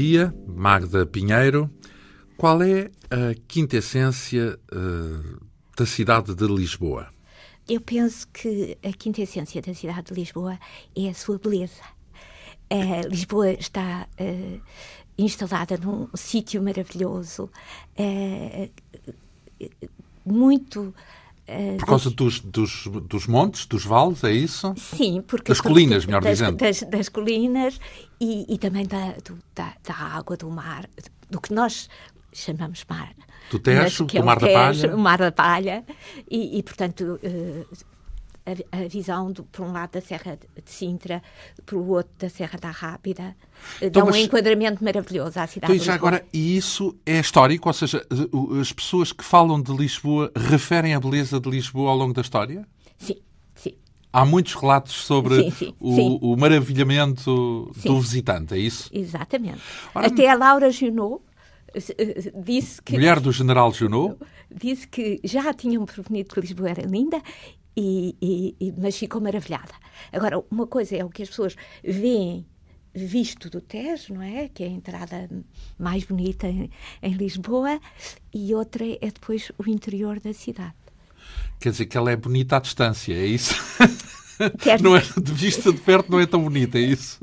Dia, Magda Pinheiro. Qual é a quintessência uh, da cidade de Lisboa? Eu penso que a quintessência da cidade de Lisboa é a sua beleza. Uh, Lisboa está uh, instalada num sítio maravilhoso, muito por causa dos, dos, dos, montes, dos vales, é isso? Sim, porque... Das colinas, melhor das, dizendo. Das, das colinas e, e também da, do, da, da, água, do mar, do que nós chamamos mar. Do Tejo, do é Mar da Palha. O Mar da Palha. E, e portanto, uh, a, a, visão, do, por um lado, da Serra de Sintra, por outro, da Serra da Rápida, eh, então, dá um mas, enquadramento maravilhoso à cidade então, já agora, e isso é histórico? Ou seja, as pessoas que falam de Lisboa referem a beleza de Lisboa ao longo da história? Sim. Há muitos relatos sobre sim, sim, o, sim. o, maravilhamento do visitante, é isso? Exatamente. Ora, Até a Laura Junot eh, disse que... Mulher do general Junot? Disse que já tinham prevenido que Lisboa era linda e, e, mas ficou maravilhada. Agora, uma coisa é o que as pessoas veem visto do Tejo, não é? Que é a entrada mais bonita em, em Lisboa, e outra é depois o interior da cidade. Quer dizer que ela é bonita à distância, é isso? não é, de vista de perto não é tão bonita, é isso?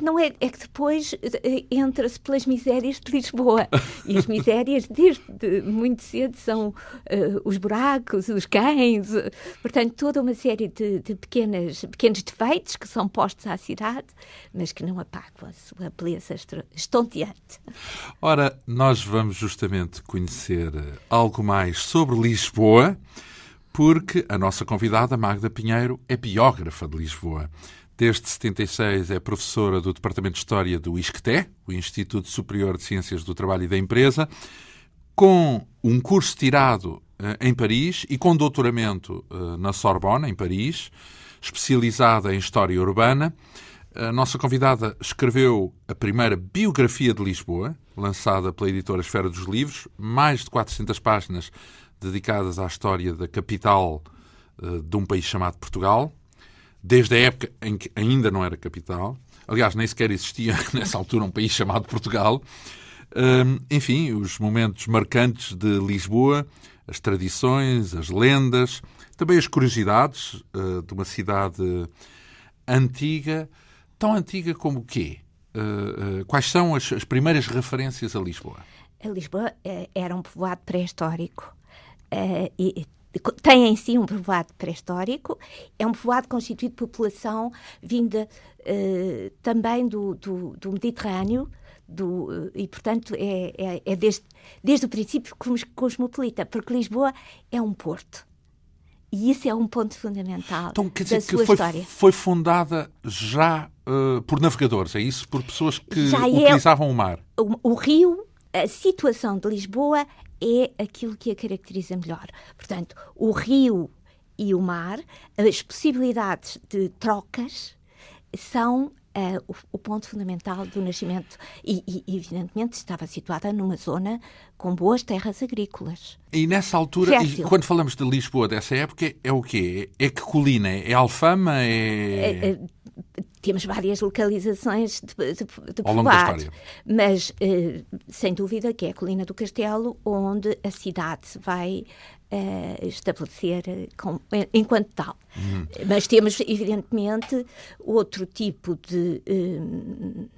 Não é, é que depois eh, entra-se pelas misérias de Lisboa. E as misérias, desde muito cedo, são uh, os buracos, os cães, uh, portanto, toda uma série de, de pequenas, pequenos defeitos que são postos à cidade, mas que não apagam a sua beleza estonteante. Ora, nós vamos justamente conhecer algo mais sobre Lisboa porque a nossa convidada, Magda Pinheiro, é biógrafa de Lisboa. Desde 76 é professora do Departamento de História do ISCTE, o Instituto Superior de Ciências do Trabalho e da Empresa, com um curso tirado uh, em Paris e com doutoramento uh, na Sorbonne, em Paris, especializada em História Urbana. A nossa convidada escreveu a primeira biografia de Lisboa, lançada pela editora Esfera dos Livros, mais de 400 páginas dedicadas à história da capital uh, de um país chamado Portugal, desde a época em que ainda não era capital. Aliás, nem sequer existia nessa altura um país chamado Portugal. Uh, enfim, os momentos marcantes de Lisboa, as tradições, as lendas, também as curiosidades uh, de uma cidade antiga, tão antiga como o quê? Uh, quais são as, primeiras referências a Lisboa? A Lisboa era um povoado pré-histórico uh, e, tem em si um povoado pré-histórico, é um povoado constituído de população vinda uh, também do, do, do Mediterrâneo, do, uh, e, portanto, é, é, é, desde, desde o princípio cosmopolita, porque Lisboa é um porto. E isso é um ponto fundamental então, quer dizer da sua que foi, história. Foi fundada já uh, por navegadores, é isso? Por pessoas que já é utilizavam é, o mar? O, o rio, a situação de Lisboa é aquilo que a caracteriza melhor. Portanto, o rio e o mar, as possibilidades de trocas são Uh, o, o, ponto fundamental do nascimento. E, e, evidentemente, estava situada numa zona com boas terras agrícolas. E nessa altura, e quando falamos de Lisboa dessa época, é o quê? É que colina? É Alfama? É... é, é temos várias localizações de, de, de história. mas uh, sem dúvida que é a Colina do Castelo onde a cidade vai uh, estabelecer com, enquanto tal. Uhum. Mas temos, evidentemente, outro tipo de uh,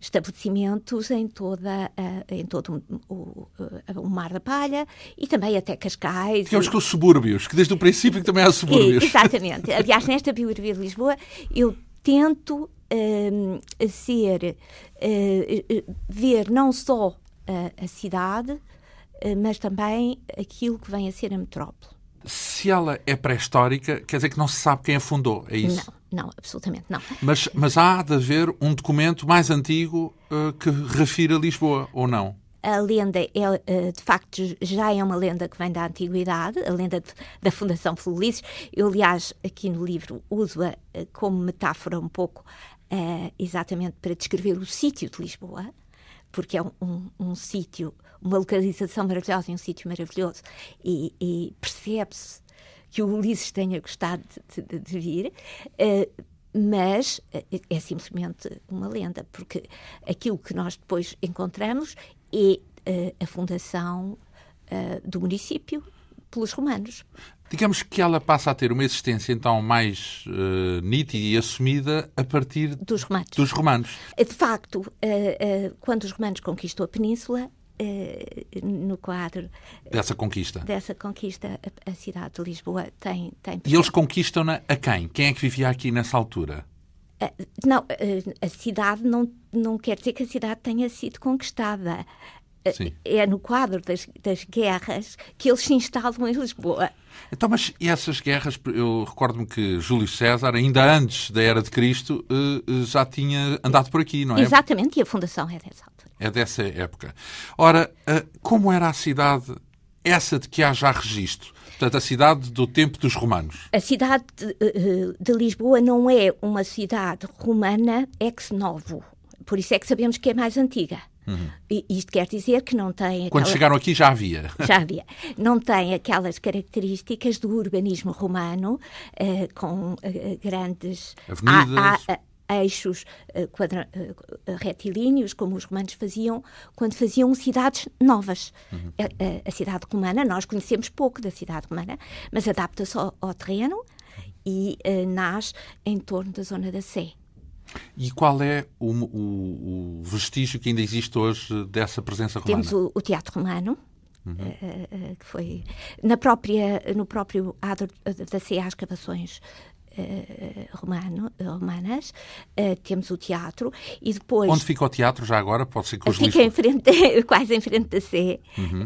estabelecimentos em, toda, em todo o, o, Mar da Palha e também até Cascais. Digamos que os subúrbios, que desde o princípio também há subúrbios. exatamente. Aliás, nesta biografia de Lisboa, eu tento ser, uh, ver não só uh, a cidade, mas também aquilo que vem a ser a metrópole. Se ela é pré-histórica, quer dizer que não se sabe quem a fundou, é isso? Não, não, absolutamente não. Mas, mas há de haver um documento mais antigo que refira Lisboa, ou não? a lenda é, eh, de facto, já é uma lenda que vem da antiguidade, a lenda de, da Fundação Ulisses. Eu, aliás, aqui no livro uso-a eh, como metáfora um pouco uh, exatamente para descrever o sítio de Lisboa, porque é um, um, um sítio, uma localização maravilhosa e um sítio maravilhoso, e, e percebe-se que o Ulisses tenha gostado de, de, de vir. Uh, mas é simplesmente uma lenda, porque aquilo que nós depois encontramos é a fundação do município pelos romanos. Digamos que ela passa a ter uma existência então mais uh, nítida e assumida a partir dos romanos. Dos romanos. De facto, uh, uh, quando os romanos conquistam a península, no quadro dessa conquista, dessa conquista, a, cidade de Lisboa tem, tem. E eles conquistam-na a quem? Quem é que vivia aqui nessa altura? não, a cidade não, não quer dizer que a cidade tenha sido conquistada. Sim. É no quadro das, das guerras que eles se instalam em Lisboa. Então, mas essas guerras, eu recordo-me que Júlio César, ainda antes da Era de Cristo, eh, eh, já tinha andado por aqui, não é? Exatamente, e a fundação é dessa altura. É dessa época. Ora, eh, como era a cidade, essa de que há já registro? Portanto, a cidade do tempo dos romanos. A cidade de, de Lisboa não é uma cidade romana ex novo. Por isso é que sabemos que é mais antiga. Uhum. Isto quer dizer que não tem. Aquela... Quando chegaram aqui já havia. Já havia. Não tem aquelas características do urbanismo romano, uh, com uh, grandes. Avenidas. A, a, eixos uh, quadra, retilíneos, como os romanos faziam quando faziam cidades novas. Uhum. A, a, cidade romana, nós conhecemos pouco da cidade romana, mas adapta-se ao, ao, terreno e nasce em torno da zona da Sé. E qual é o, o, o, vestígio que ainda existe hoje dessa presença romana? Temos o, o Teatro Romano, uhum. uh, uh, que foi na própria, no próprio adro da CEA as escavações uh, romano, romanas, temos o teatro e depois... Onde fica o teatro já agora? Pode ser que os Fica em frente, quase em frente da Sé. Uhum.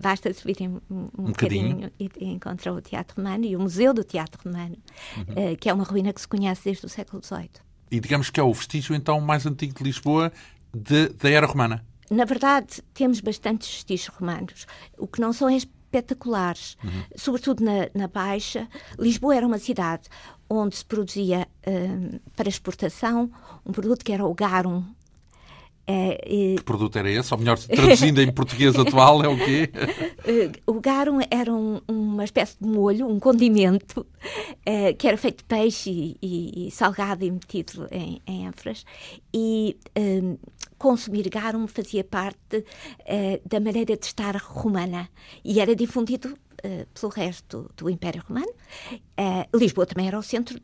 basta subir um, um, um bocadinho e, e encontrar o Teatro Romano e o Museu do Teatro Romano, uhum. que é uma ruína que se conhece desde o século XVIII e digamos que é o vestígio então mais antigo de Lisboa de, da era romana. Na verdade, temos bastantes vestígios romanos. O que não são é espetaculares, uhum. sobretudo na, na, Baixa. Lisboa era uma cidade onde se produzia um, para exportação um produto que era o garum, é, e... Que produto era esse? Ou melhor, traduzindo em português atual, é o quê? o garum era um, uma espécie de molho, um condimento, é, que era feito de peixe e, e salgado e metido em, em ânforas. E um, consumir garum fazia parte uh, da maneira de estar romana e era difundido Uh, pelo resto do Império Romano. Uh, Lisboa também era o centro,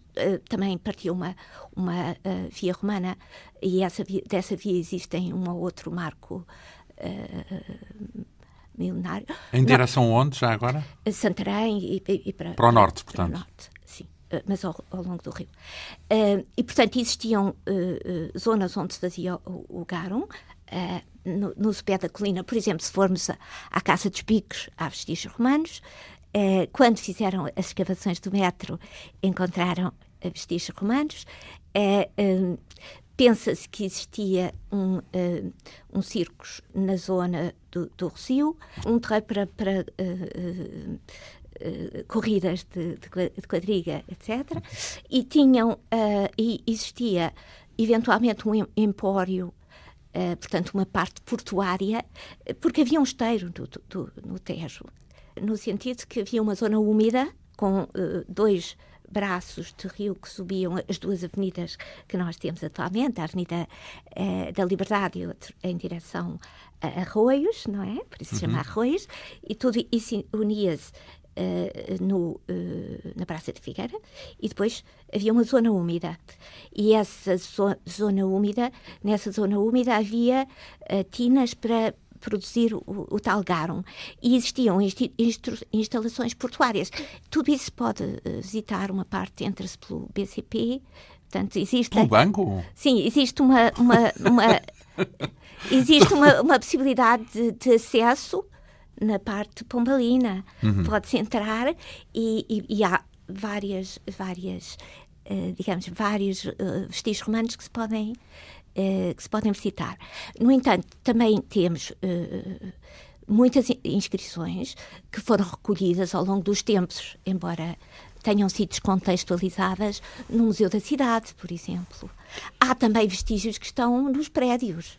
também partiu uma, uma via romana e essa via, dessa via existem um ou outro marco milenário. Em direção Não, onde, já agora? Santarém e, e, e para, para o norte, portanto. Para o norte. Eh, mas ao, ao, longo do rio. Uh, e, portanto, existiam uh, zonas onde se fazia o, o garum, no, no pé da colina, por exemplo, se formos à, Caça dos Picos, há vestígios romanos. quando fizeram as escavações do metro, encontraram vestígios romanos. Pensa-se que existia um, uh, um circos na zona do, do Rocio, um terreiro para, para uh, uh, corridas de, de, quadriga, etc. E tinham, e existia eventualmente um empório Uh, portanto, uma parte portuária, porque havia um esteiro do, do, no Tejo, no sentido que havia uma zona úmida com uh, dois braços de rio que subiam as duas avenidas que nós temos atualmente, a Avenida eh, da Liberdade e outra em direção a Arroios, não é? Por isso se chama uhum. Arroios, e tudo isso unia-se Uh, no, uh, na Praça de Figueira e depois havia uma zona úmida e essa zo zona úmida nessa zona úmida havia uh, tinas para produzir o, o tal garum. E existiam instalações portuárias. Tudo isso pode visitar uma parte, entra-se pelo BCP. Portanto, existe. Pelo banco? Sim, existe uma. uma, uma existe uma, uma possibilidade de, de acesso na parte pombalina. Uhum. Pode-se entrar e, e, e, há várias, várias uh, digamos, vários uh, vestígios romanos que se podem uh, que se podem visitar. No entanto, também temos muitas inscrições que foram recolhidas ao longo dos tempos, embora tenham sido descontextualizadas no Museu da Cidade, por exemplo. Há também vestígios que estão nos prédios.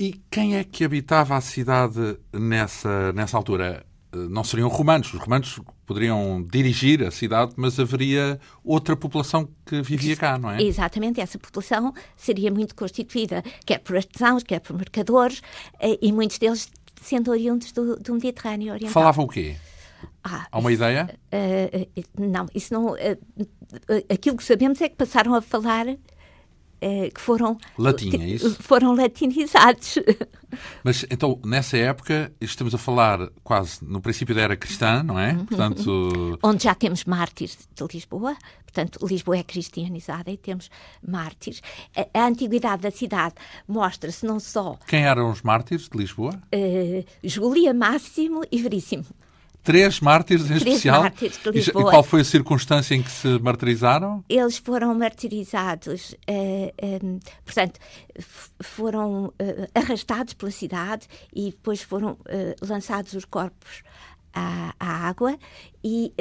E quem é que habitava a cidade nessa, nessa altura? Eh, não seriam romanos. Os romanos poderiam dirigir a cidade, mas haveria outra população que vivia cá, não é? Exatamente, essa população seria muito constituída, quer por artesãos, quer por mercadores, eh, e muitos deles sendo oriundos do, do Mediterrâneo Oriental. Falavam o quê? Ah, Há uma isso, ideia? uh, uh, não, isso não. Uh, aquilo que sabemos é que passaram a falar que foram. Latim, é isso? Foram latinizados. Mas então, nessa época, estamos a falar quase no princípio da era cristã, não é? Portanto. Onde já temos mártires de Lisboa. Portanto, Lisboa é cristianizada e temos mártires. A, a antiguidade da cidade mostra-se não só. Quem eram os mártires de Lisboa? Júlia, Máximo e Veríssimo. Três mártires em Três especial? mártires de Lisboa. E qual foi a circunstância em que se martirizaram? Eles foram martirizados, uh, um, portanto, foram uh, arrastados pela cidade e depois foram lançados os corpos à, à água e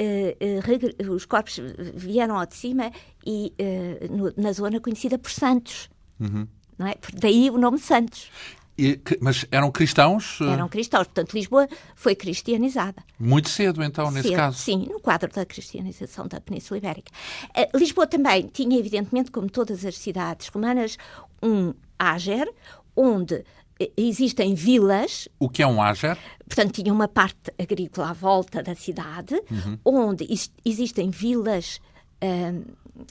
os corpos vieram ao de cima e no, na zona conhecida por Santos. Uhum. Não é? Daí o nome Santos. E, mas eram cristãos? Eram cristãos. Portanto, Lisboa foi cristianizada. Muito cedo, então, nesse cedo, caso? Sim, no quadro da cristianização da Península Ibérica. Uh, Lisboa também tinha, evidentemente, como todas as cidades romanas, um áger, onde existem vilas. O que é um áger? Portanto, tinha uma parte agrícola à volta da cidade, uhum. onde existem vilas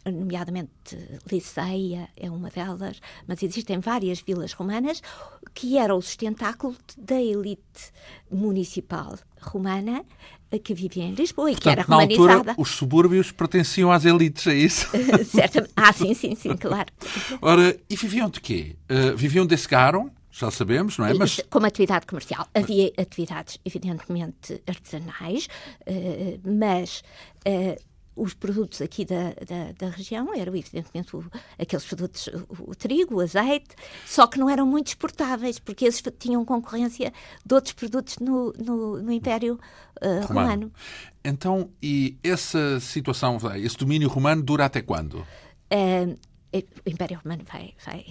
nomeadamente Liceia é uma delas, mas existem várias vilas romanas que eram o sustentáculo da elite municipal romana que vivia em Lisboa e Portanto, que era romanizada. Na altura, os subúrbios pertenciam às elites, é isso? Certamente. Ah, sim, sim, sim, claro. Ora, e viviam de quê? Uh, viviam desse garo? já sabemos, não é? Mas... Como atividade comercial. Havia atividades, evidentemente, artesanais, mas os produtos aqui da, da, da, região eram, evidentemente, o, aqueles produtos, o, o, trigo, o azeite, só que não eram muito exportáveis, porque esses tinham concorrência de outros produtos no, no, no Império uh, romano. romano. Então, e essa situação, esse domínio romano dura até quando? Uh, o Império Romano vai, vai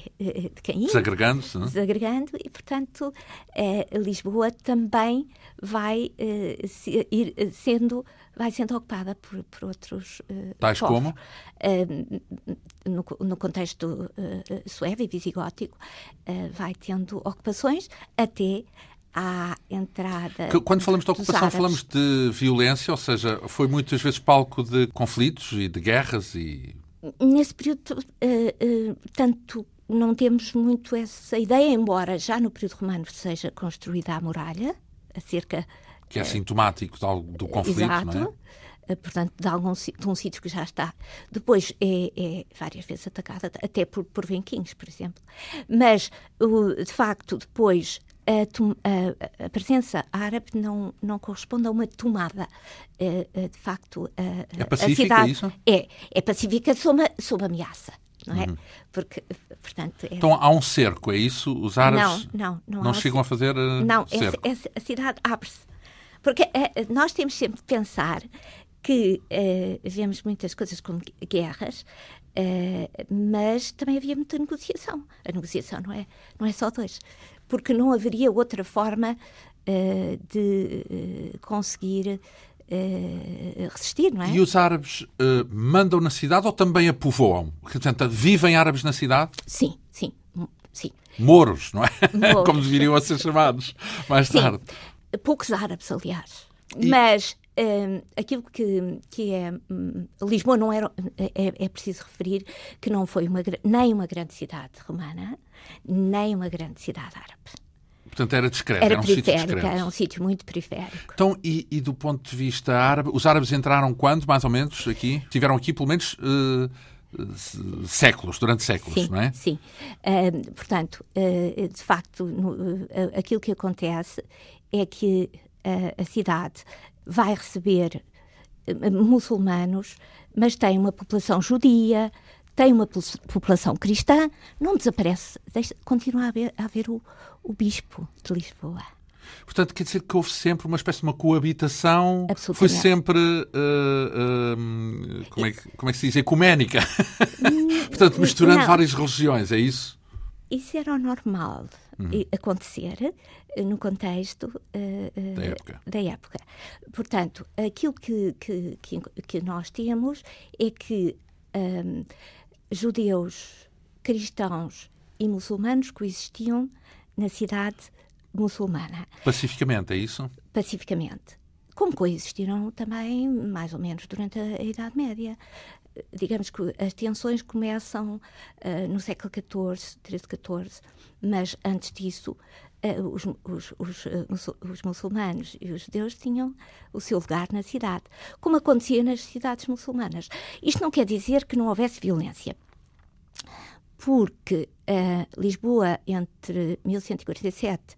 decaindo. Desagregando-se. É? Desagregando e, portanto, eh, Lisboa também vai eh, se, ir sendo, vai sendo ocupada por, por outros uh, Tais povos. como? Uh, no, no, contexto uh, suevo e visigótico, vai tendo ocupações até à entrada. Quando falamos de ocupação, falamos de violência, ou seja, foi muitas vezes palco de conflitos e de guerras e nesse período, uh, uh, tanto não temos muito essa ideia, embora já no período romano seja construída a muralha, a cerca. Que é sintomático do, do conflito, exato, não é? portanto, de, algum, de um sítio que já está. Depois é, é várias vezes atacada, até por, por venquinhos, por exemplo. Mas, de facto, depois a, a, a, presença árabe não, não corresponde a uma tomada. Uh, de facto, é pacífica, cidade isso? É, é pacífica sob, sob ameaça. Não é? Uhum. Porque, portanto, é... Então há um cerco, é isso? Os árabes não, não, não, não chegam a fazer uh, Não, cerco. Essa, a cidade abre-se. Porque uh, nós temos sempre de pensar que uh, vemos muitas coisas como guerras, uh, mas também havia muita negociação. A negociação não é, não é só dois porque não haveria outra forma uh, de uh, conseguir uh, resistir, não é? E os árabes mandam na cidade ou também a povoam? Portanto, vivem árabes na cidade? Sim, sim, sim. Moros, não é? Moros. Como deveriam a ser chamados mais sim. tarde. Poucos árabes, aliás. E... Mas um, aquilo que, que é. Um, Lisboa não era. É, é, preciso referir que não foi uma, nem uma grande cidade romana, nem uma grande cidade árabe. Portanto, era discreto, era, era um sítio discreto. Era um sítio muito periférico. Então, e, e, do ponto de vista árabe, os árabes entraram quando, mais ou menos, aqui? Tiveram aqui pelo menos uh, séculos, durante séculos, sim, não é? Sim. Uh, portanto, uh, de facto, no, aquilo que acontece é que a cidade vai receber muçulmanos, mas tem uma população judia, tem uma população cristã, não desaparece, deixa, continua a haver, a haver o, o bispo de Lisboa. Portanto, quer dizer que houve sempre uma espécie de uma coabitação. Foi sempre. Uh, uh, como, é que, como é que se diz? Ecuménica. Portanto, misturando não. várias religiões, é isso? isso era o normal Uhum. acontecer eh, no contexto eh, Da época. da época. Portanto, aquilo que, que, que, que nós temos é que ahm, judeus, cristãos e muçulmanos coexistiam na cidade muçulmana Pacificamente, é isso? pacificamente. Como coexistiram também, mais ou menos, durante a, a Idade Média. Digamos que as tensões começam eh, no século XIV, XIII, XIV, mas antes disso, eh, os, os- os, muçul- os muçulmanos e os judeus tinham o seu lugar na cidade, como acontecia nas cidades muçulmanas. Isto não quer dizer que não houvesse violência porque Lisboa, entre 1147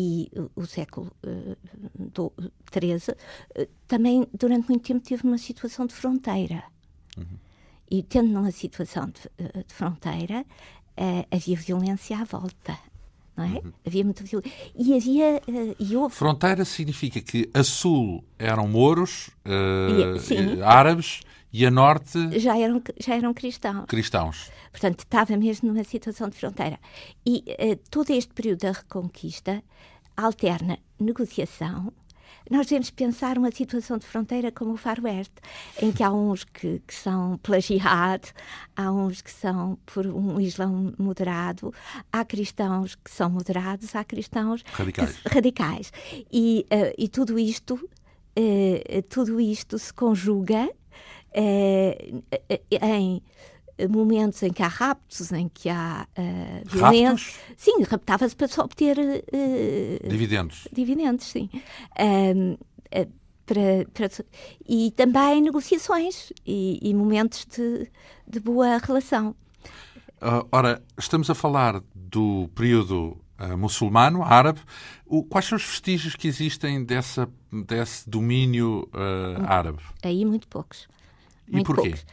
e o, século eh, XIII, eh, também durante muito tempo teve uma situação de fronteira. E tendo numa situação de, eh, de fronteira, eh, havia violência à volta. Não é? Havia muita violência. E havia, eh, e houve Fronteira significa que a sul eram mouros, eh, E- eh, árabes, e a norte, já eram, já eram cristãos. cristãos. Portanto, estava mesmo numa situação de fronteira. E eh, todo este período da Reconquista alterna negociação. Nós devemos pensar uma situação de fronteira como o Faroeste, em que há uns que, que são plagiados, há uns que são por um islão moderado, há cristãos que são moderados, há cristãos que Radicais. se- radicais. E, eh, e tudo isto, eh, tudo isto se conjuga em momentos em que há raptos, em que há eh, violência. Sim, raptava-se para só obter eh, Dividendos. dividendos, sim. Eh, para- para- e também negociações e, e momentos de, de boa relação. Ah, ora, estamos a falar do período ah, muçulmano, árabe. O- quais são os vestígios que existem dessa, desse domínio ah, árabe? Aí muito poucos. E porquê? poucos.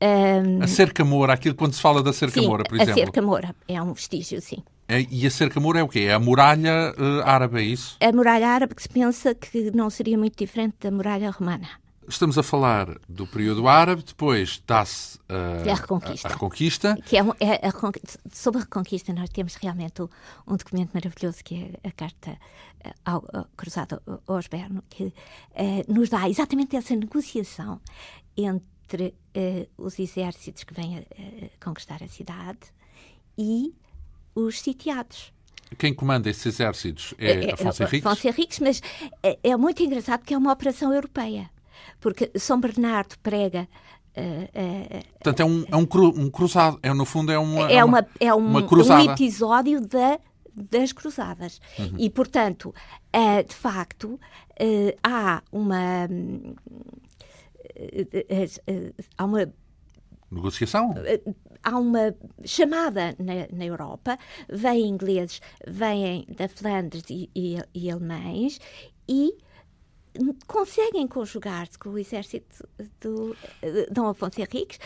Ahm, A cerca moura, aquilo quando se fala da cerca sim, moura, por a exemplo. cerca moura é um vestígio, sim. É- e a cerca moura é o quê? É a muralha ah, árabe, é isso? A muralha árabe que se pensa que não seria muito diferente da muralha romana. Estamos a falar do período árabe, depois dá-se É a Reconquista. a Reconquista. Que é, um- é a sobre a Reconquista, nós temos realmente um, um documento maravilhoso que é a Carta eh, ao, ao- Cruzada ao Osberno, que eh, nos dá exatamente essa negociação entre eh, os exércitos que vêm a, conquistar a cidade e os sitiados. Quem comanda esses exércitos é, Afonso Henriques. Afonso Henriques, mas é, é muito engraçado que é uma operação europeia, porque São Bernardo prega. eh, eh, Portanto, é um, é um, cru- um cruzado. É, no fundo, é uma, é, uma, é um, uma um cruzada. episódio da, das cruzadas. Uhum. E, portanto, de facto, há uma. Há uma Negociação. há uma chamada na, na Europa, vêm ingleses, vêm da Flandres e, e, e alemães e conseguem conjugar-se com o exército do eh, Dom Afonso Henriques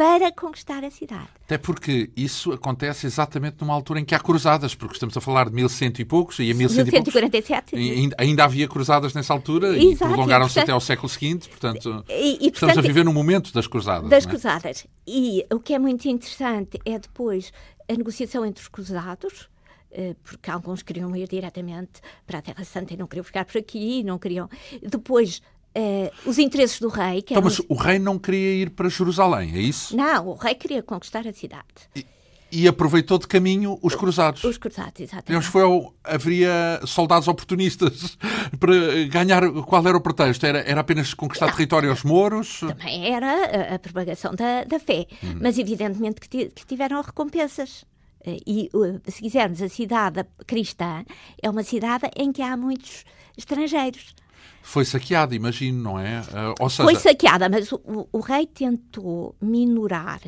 para conquistar a cidade. Até porque isso acontece exatamente numa altura em que há cruzadas, porque estamos a falar de 1100 e poucos, e a 1100 e poucos 1147. e ainda, ainda havia cruzadas nessa altura e Exato, prolongaram-se portanto- até ao século seguinte. Portanto, E- e, estamos portanto, a viver no momento das cruzadas. das é? cruzadas. E o que é muito interessante é depois a negociação entre os cruzados, eh, porque alguns queriam ir diretamente para a Terra Santa e não queriam ficar por aqui, não queriam. Depois, eh, os interesses do rei, que Então, mas o rei não queria ir para Jerusalém, é isso? Não, o rei queria conquistar a cidade. E, e aproveitou de caminho os cruzados. Os cruzados, exatamente. foi ao- haveria soldados oportunistas para ganhar. Qual era o pretexto? Era, era apenas conquistar Não. território aos mouros? Também era a, a propagação da, da fé, Uhum. mas evidentemente que, que tiveram recompensas. Eh, E, uh, se quisermos, a cidade cristã é uma cidade em que há muitos estrangeiros. Foi saqueado, imagino, não é? Ou seja, Foi saqueada, mas o, o- rei tentou minorar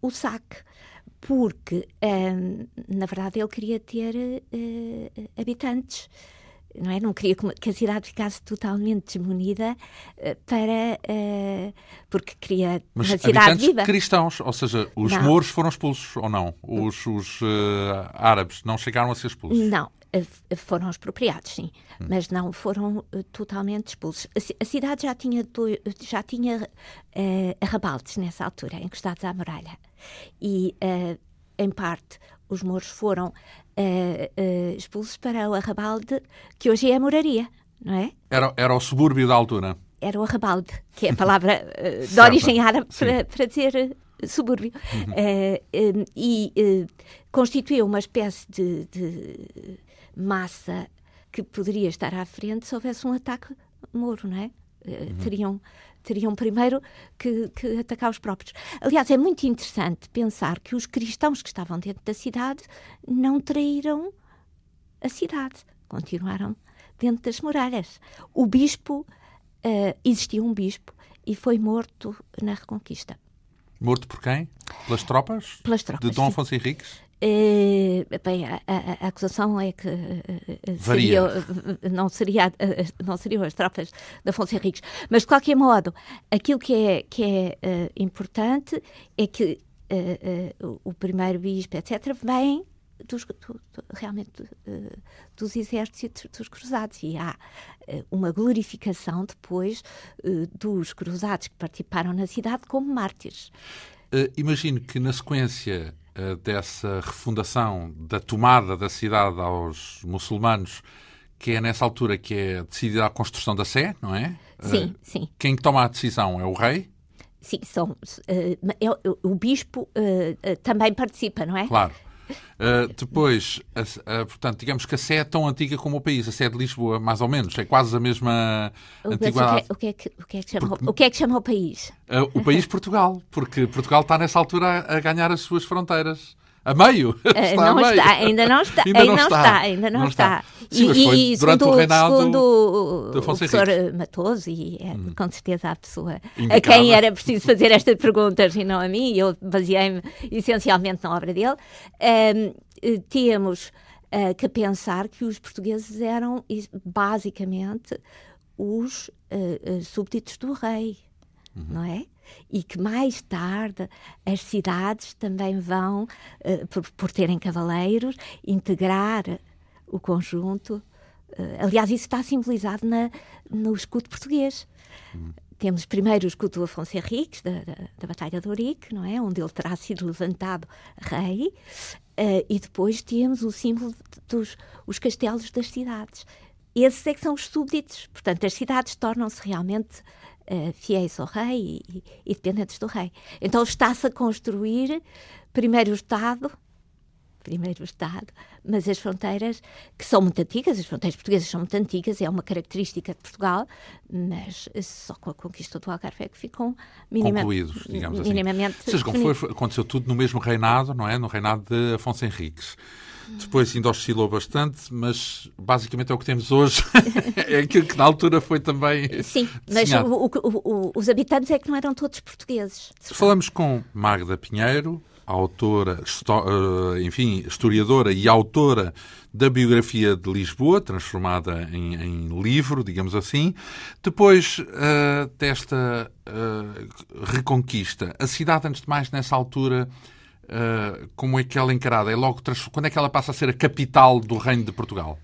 o saque, porque, hum, na verdade, ele queria ter eh, habitantes. Não, é? não queria que a cidade ficasse totalmente desmunida eh, para. eh, porque queria mas uma cidade viva. cristãos, ou seja, os Não. mouros foram expulsos ou não? Os, os, ah, árabes não chegaram a ser expulsos? Não, foram expropriados, sim, mas não foram eh, totalmente expulsos. A, ci- a cidade já tinha, já tinha eh, arrabaldes nessa altura, encostados à muralha. E eh, em parte, os mouros foram expulsos para o Arrabalde, que hoje é a moraria, não é? Era, era o subúrbio da altura. Era o Arrabalde, que é a palavra de origem árabe para, para dizer subúrbio. Uhum. Uh, e uh, constituiu uma espécie de, de, massa que poderia estar à frente se houvesse um ataque moro, não é? Uhum. Teriam, teriam primeiro que, que, atacar os próprios. Aliás, é muito interessante pensar que os cristãos que estavam dentro da cidade não traíram a cidade, continuaram dentro das muralhas. O bispo, uh, existiu um bispo e foi morto na Reconquista. Morto por quem? Pelas tropas? Pelas tropas. De Dom Afonso Henriques? Uh, bem, a, a, a, acusação é que uh, seria, uh, não, seria, não seriam as tropas de Afonso Henriques. Mas, de qualquer modo, aquilo que é, que é importante é que o primeiro bispo, etc., vem dos, do, do, realmente uh, dos exércitos dos cruzados e há uh, uma glorificação depois uh, dos cruzados que participaram na cidade como mártires. imagino que na sequência dessa refundação, da tomada da cidade aos muçulmanos, que é nessa altura que é decidida a construção da Sé, não é? Sim, sim. Quem toma a decisão é o rei? Sim, são, uh, o bispo uh, uh, também participa, não é? Claro. Uh, depois, uh, uh, portanto, digamos que a Sé é tão antiga como o país, a Sé de Lisboa, mais ou menos, é quase a mesma antiguidade. O que, é, o, que é que, o, que é que chama, porque, o que é que chama o país? o país Portugal, porque Portugal está nessa altura a, a ganhar as suas fronteiras. A meio? Está não a meio. está, ainda não está, ainda, não, está. está, ainda não, não está. está. Sim, e, e durante segundo, o reinado segundo o professor Matoso, e é hum. com certeza a pessoa Indicada. a quem era preciso fazer estas perguntas e não a mim, eu baseei-me essencialmente na obra dele, um, temos uh, que pensar que os portugueses eram basicamente os uh, uh, súbditos do rei, uhum. não é? E que mais tarde as cidades também vão, uh, por, por, terem cavaleiros, integrar o conjunto. Uh, aliás, isso está simbolizado na, no escudo português. Hum. Temos primeiro o escudo do Afonso Henriques, da, da, da, Batalha de Ourique, não é? onde ele terá sido levantado rei, uh, e depois temos o símbolo dos os castelos das cidades. Esses é que são os súbditos. Portanto, as cidades tornam-se realmente uh, fiéis ao rei e, e, dependentes do rei. Então está-se a construir primeiro o Estado, primeiro o Estado, mas as fronteiras, que são muito antigas, as fronteiras portuguesas são muito antigas, é uma característica de Portugal, mas só com a conquista do Algarve é que ficam minima, concluídos, digamos assim. minimamente. Ou seja, como foi, aconteceu tudo no mesmo reinado, não é? No reinado de Afonso Henriques. Depois ainda oscilou bastante, mas basicamente é o que temos hoje. é aquilo que na altura foi também. Sim, mas o, o, o, os habitantes é que não eram todos portugueses. Falamos com Magda Pinheiro, autora, eh, enfim, historiadora e autora da biografia de Lisboa, transformada em, em livro, digamos assim. Depois uh, desta uh, reconquista, a cidade, antes de mais, nessa altura uh, como é que ela é encarada? É logo quando é que ela passa a ser a capital do Reino de Portugal?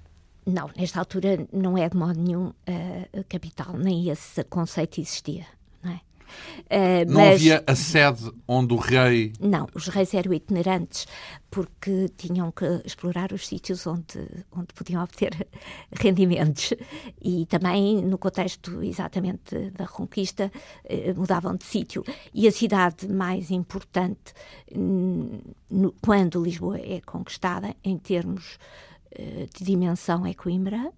Não, nesta altura não é de modo nenhum uh, capital, nem esse conceito existia. Uh, não mas, havia a sede onde o rei. Não, os reis eram itinerantes porque tinham que explorar os sítios onde, onde podiam obter rendimentos. E também, no contexto exatamente da Reconquista, uh, mudavam de sítio. E a cidade mais importante, no, quando Lisboa é conquistada, em termos uh, de dimensão, é Coimbra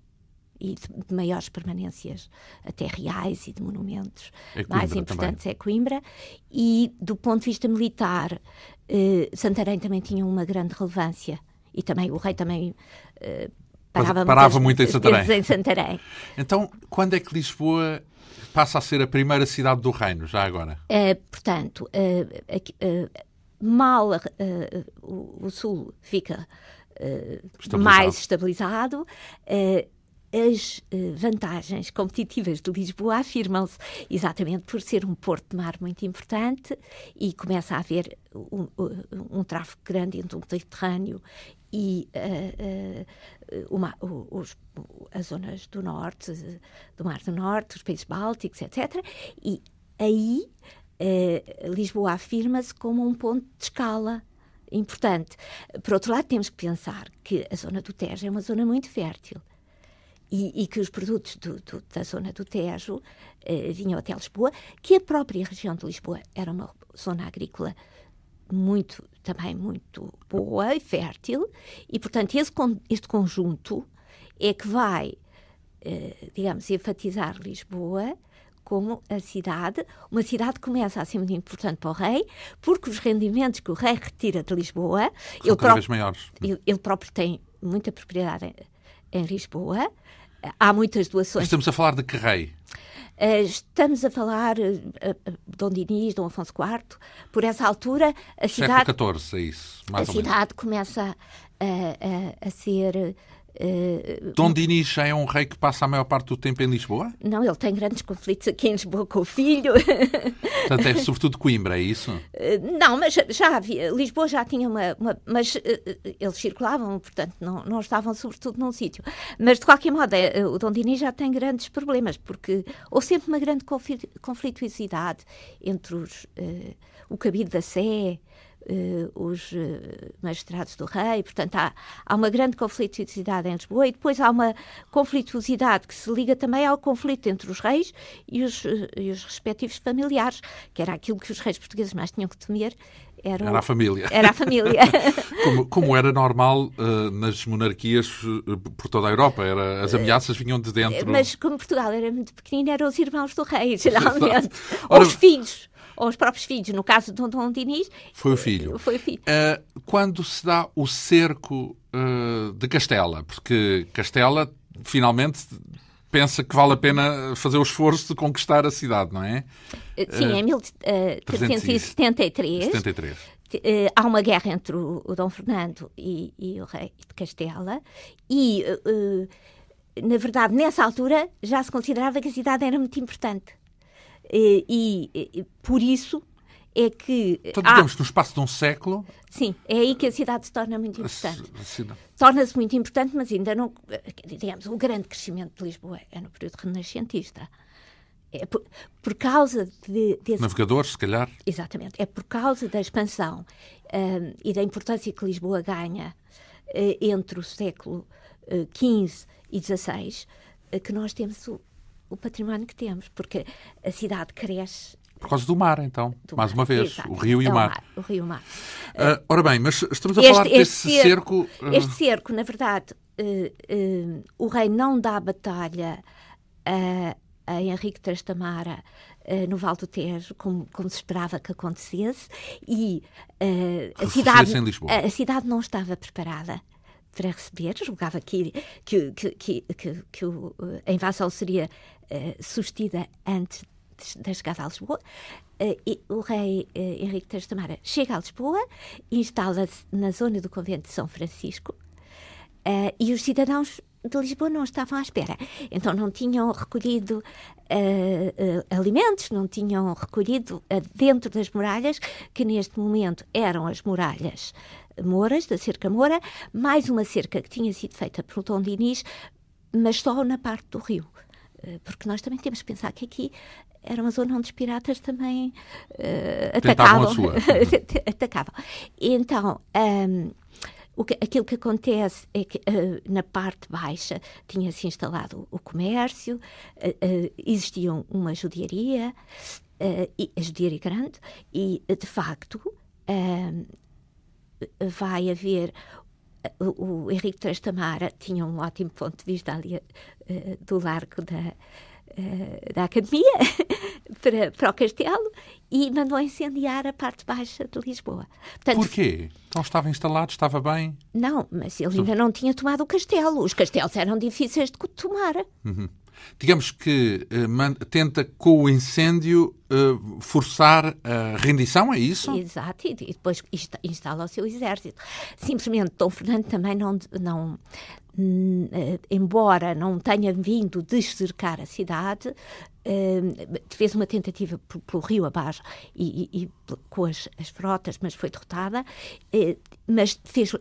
e de, maiores permanências até reais e de monumentos é mais importantes também. é Coimbra e do ponto de vista militar eh, Santarém também tinha uma grande relevância e também o rei também eh, parava, parava muito em Santarém. em Santarém. Então, quando é que Lisboa passa a ser a primeira cidade do reino, já agora? Eh, portanto, eh, mal o, o, sul fica estabilizado. mais estabilizado, as eh, vantagens competitivas de Lisboa afirmam-se exatamente por ser um porto de mar muito importante e começa a haver um, um, um tráfego grande entre o Mediterrâneo e uh, uh, uma, os, as zonas do norte, do Mar do Norte, os países bálticos, etc. E aí uh, Lisboa afirma-se como um ponto de escala importante. Por outro lado, temos que pensar que a zona do Tejo é uma zona muito fértil. E, e que os produtos do, do, da zona do Tejo eh, vinham até Lisboa, que a própria região de Lisboa era uma zona agrícola muito também muito boa e fértil, e portanto esse, este conjunto é que vai, eh, digamos, enfatizar Lisboa como a cidade, uma cidade que começa a ser muito importante para o rei, porque os rendimentos que o rei retira de Lisboa, São ele, próprio, maiores. Ele, ele, próprio tem muita propriedade em, Lisboa, há muitas doações. Estamos a falar de que rei? Uh, estamos a falar uh, uh, Dom Dinis, Dom Afonso IV. Por essa altura, a cidade. Século XIV, é isso. a cidade começa a, a, ser Uh, Dom Dinis já é um rei que passa a maior parte do tempo em Lisboa? Não, ele tem grandes conflitos aqui em Lisboa com o filho. Portanto, é sobretudo Coimbra, é isso? Uh, não, mas já havia. Lisboa já tinha uma. uma mas uh, eles circulavam, portanto, não, não estavam sobretudo num sítio. Mas, de qualquer modo, é, o Dom Dinis já tem grandes problemas, porque houve sempre uma grande conflituosidade entre os, o cabido da Sé os uh, magistrados do rei, portanto há, há uma grande conflituosidade em Lisboa e depois há uma conflituosidade que se liga também ao conflito entre os reis e os, uh, e os respectivos familiares, que era aquilo que os reis portugueses mais tinham que temer, era, era, a família. Era a família. como, como, era normal uh, nas monarquias uh, por toda a Europa, era, as ameaças vinham de dentro. Mas como Portugal era muito pequenino, eram os irmãos do rei, geralmente. Ora, os filhos ou os próprios filhos. No caso de Dom Diniz... Foi o filho. Foi o filho. Uh, quando se dá o cerco uh, de Castela, porque Castela finalmente pensa que vale a pena fazer o esforço de conquistar a cidade, não é? Sim, uh, em 1373. 73. Uh, há uma guerra entre o, o Dom Fernando e, e, o rei de Castela e, uh, na verdade, nessa altura já se considerava que a cidade era muito importante. E, e, e por isso é que. Então, digamos, há... no espaço de um século. Sim, é aí que a cidade se torna muito importante. Torna-se muito importante, mas ainda não. Digamos, o grande crescimento de Lisboa é no período renascentista. É por, por causa de, desse... Navegadores, se calhar. Exatamente. É por causa da expansão um, e da importância que Lisboa ganha uh, entre o século XV uh, e XVI que nós temos o, o património que temos, porque a cidade cresce por causa do mar, então, do mais mar. uma vez, Exato. o rio e é o mar. mar. O rio e o mar. Uh, ora bem, mas estamos a este, falar desse cerco. cerco uh... Este cerco, na verdade, uh, o rei não dá batalha a, a Henrique Trastamara no Val do Tejo, como, como, se esperava que acontecesse, e a, cidade, a, a cidade não estava preparada para receber, julgava que, que, que, que, que, que a invasão seria uh, sustida antes da chegada a Lisboa. Uh, o rei uh, Henrique III Tamara chega a Lisboa, instala-se na zona do convento de São Francisco uh, e os cidadãos de Lisboa não estavam à espera. Então não tinham recolhido alimentos, não tinham recolhido dentro das muralhas, que neste momento eram as muralhas Moras, da cerca Moura, mais uma cerca que tinha sido feita por Tom Diniz, mas só na parte do rio. Eh, porque nós também temos que pensar que aqui era uma zona onde os piratas também uh, atacavam. atacavam. Então, um, ehm, o que, aquilo que acontece é que uh, na parte baixa tinha-se instalado o comércio, uh, uh, existia uma judiaria, e, a judiaria grande, e de facto ehm, vai haver o, Henrique Trastamara tinha um ótimo ponto de vista ali uh, do largo da, uh, da Academia para, para o castelo e mandou incendiar a parte baixa de Lisboa. Portanto, Porquê? Então estava instalado, estava bem? Não, mas ele ainda não tinha tomado o castelo. Os castelos eram difíceis de tomar. Uhum digamos que uh, tenta com o incêndio uh, forçar a rendição, é isso? Exato, e depois instala o seu exército. Simplesmente Dom Fernando também não, não, embora não tenha vindo descercar a cidade, uh, fez uma tentativa pelo rio abaixo e, e, e com as, as, frotas, mas foi derrotada, uh, mas fez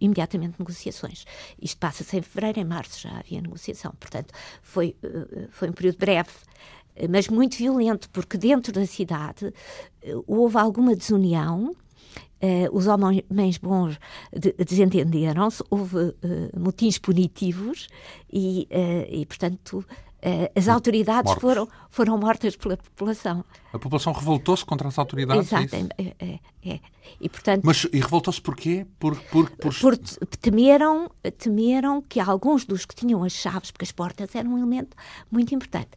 imediatamente negociações. Isto passa-se em fevereiro, em março já havia negociação, portanto foi, foi um período breve mas muito violento, porque dentro da cidade houve alguma desunião Uh, os homens bons de, desentenderam-se, houve uh, motins punitivos e, uh, e portanto, as autoridades foram, foram mortas pela população. A população revoltou-se contra as autoridades? É Exato. É, é, é. E, portanto, Mas e revoltou-se porquê? Por, por, por... por temeram, temeram que alguns dos que tinham as chaves, porque as portas eram um elemento muito importante,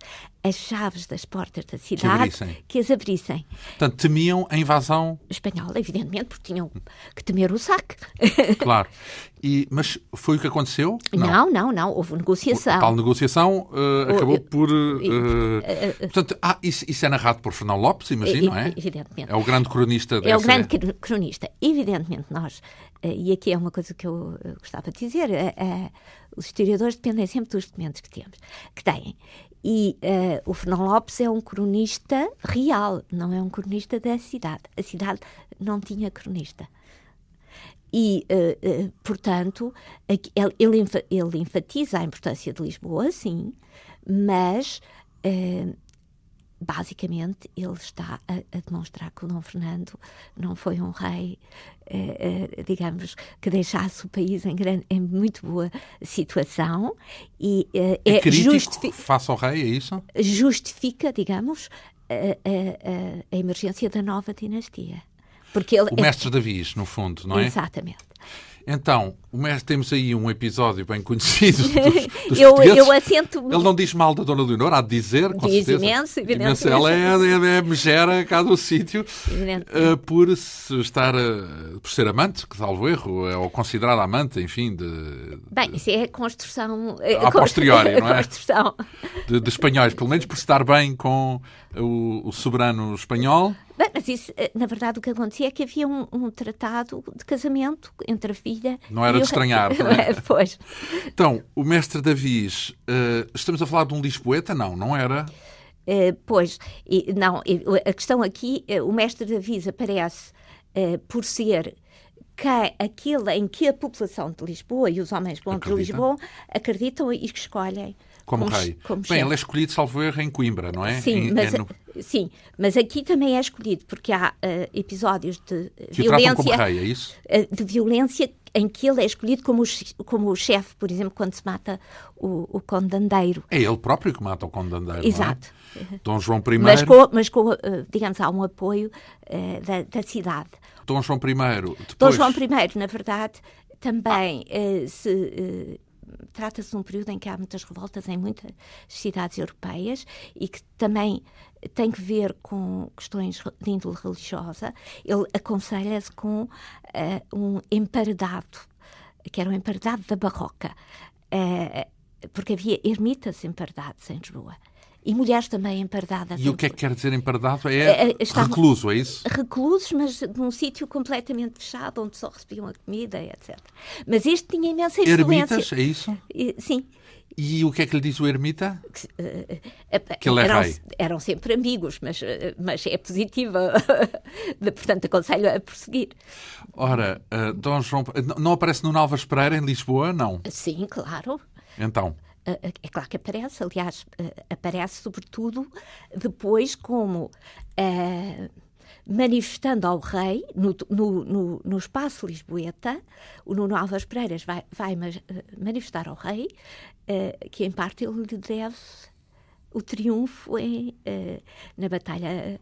as chaves das portas da cidade que, que as abrissem. Portanto, temiam a invasão espanhola, evidentemente, porque tinham que temer o saque. Claro. E, mas foi o que aconteceu? Não, não, não. não. Houve negociação. A tal negociação uh, acabou por. Uh, uh, portanto, ah, isso, isso, é narrado por Fernão Lopes, imagino, não é? Evidentemente. É o grande cronista dessa... É o grande cronista. Evidentemente, nós, e aqui é uma coisa que eu gostava de dizer, os historiadores dependem sempre dos documentos que temos, que têm. E uh, o Fernão Lopes é um cronista real, não é um cronista da cidade. A cidade não tinha cronista. E, uh, uh, portanto, ele, ele, enfatiza a importância de Lisboa, sim, mas basicamente ele está a, a, demonstrar que o Dom Fernando não foi um rei, eh, eh, digamos, que deixasse o país em, grande, em muito boa situação e eh, é, é justifica, face ao rei, é isso? Justifica, digamos, a, a emergência da nova dinastia. Porque ele o mestre é... Davis, no fundo, não é? Exatamente. Então, temos aí um episódio bem conhecido dos, dos eu, eu assento... Ele não diz mal da Dona Leonor, há de dizer, com diz certeza. imenso, evidentemente. Ela é, é, é megera cá do sítio uh, por estar, uh, por ser amante, que salvo erro, é, ou considerada amante, enfim, de... Bem, isso é construção... A posteriori, não é? Construção. De, de espanhóis, pelo menos por estar bem com o, o soberano espanhol. Bem, mas isso, eh, na verdade, o que acontecia é que havia um, um tratado de casamento entre a filha. Não era de estranhar, não é? pois. Então, o mestre Davis, uh, estamos a falar de um Lisboeta? Não, não era. Uh, pois, e, não, a questão aqui, uh, o mestre Davis aparece por ser que aquele em que a população de Lisboa e os homens bons Acredita. de Lisboa acreditam e que escolhem como, como rei. Como Bem, chefe. ele é escolhido, salvo erro, em Coimbra, não é? Sim, em, mas, é no... sim mas aqui também é escolhido, porque há uh, episódios de que violência. como rei, é isso? Uh, de violência em que ele é escolhido como o, como o chefe, por exemplo, quando se mata o, o condandeiro. É ele próprio que mata o condandeiro. Exato. É? Dom João I. Mas, com, mas com, uh, digamos, há um apoio da, da, cidade. Dom João I. Depois... Dom João I, na verdade, também se trata-se de um período em que há muitas revoltas em muitas cidades europeias e que também tem que ver com questões de índole religiosa. Ele aconselha-se com uh, um emparedado, que era um emparedado da barroca, uh, porque havia ermitas emparedadas em Lisboa e mulheres também empardadas. E o que é que quer dizer empardado? É, é, é recluso, é isso? Reclusos, mas num sítio completamente fechado, onde só recebiam a comida, etc. Mas este tinha imensa influência. Ermitas, é isso? E, sim. E o que é que lhe diz o ermita? Que, uh, que ele é eram, rei. Eram sempre amigos, mas, uh, mas é positiva. Portanto, aconselho a prosseguir. Ora, uh, Dom João... Não aparece no Nalvas Pereira, em Lisboa, não? Sim, claro. Então? É claro que aparece, aliás, aparece sobretudo depois como uh, manifestando ao rei, no, no, no, no, espaço Lisboeta, o Nuno Alves Pereiras vai, vai manifestar ao rei uh, que, em parte, ele lhe deve o triunfo em, na Batalha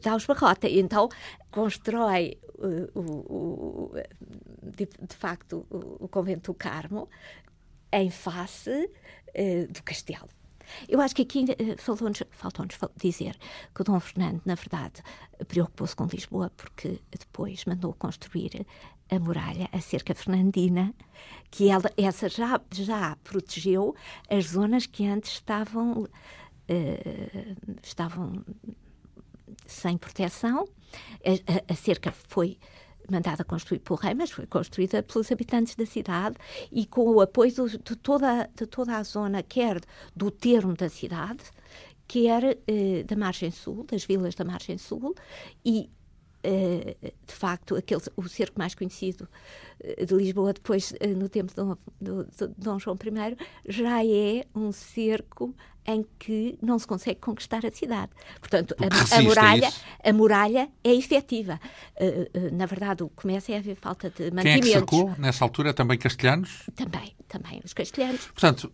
de Ausbarrota. E então constrói, o, o, de, de, facto, o, o, convento do Carmo em face uh, do castelo. Eu acho que aqui uh, faltou-nos faltou dizer que o Dom Fernando, na verdade, preocupou-se com Lisboa porque depois mandou construir a muralha, a cerca fernandina, que ela, essa já, já protegeu as zonas que antes estavam, uh, estavam sem proteção. A, a, a cerca foi mandada construir pelo rei, mas foi construída pelos habitantes da cidade e com o apoio de, toda, de toda a zona, quer do termo da cidade, quer eh, da margem sul, das vilas da margem sul, e eh, de facto, aquele, o cerco mais conhecido eh, de Lisboa, depois, eh, no tempo de Dom, de Dom João I, já é um cerco em que não se consegue conquistar a cidade. Portanto, a, a, muralha, a muralha é efetiva. uh, na verdade, o que começa é a haver falta de mantimentos. Quem é que cercou nessa altura? Também castelhanos? Também, também os castelhanos. Portanto,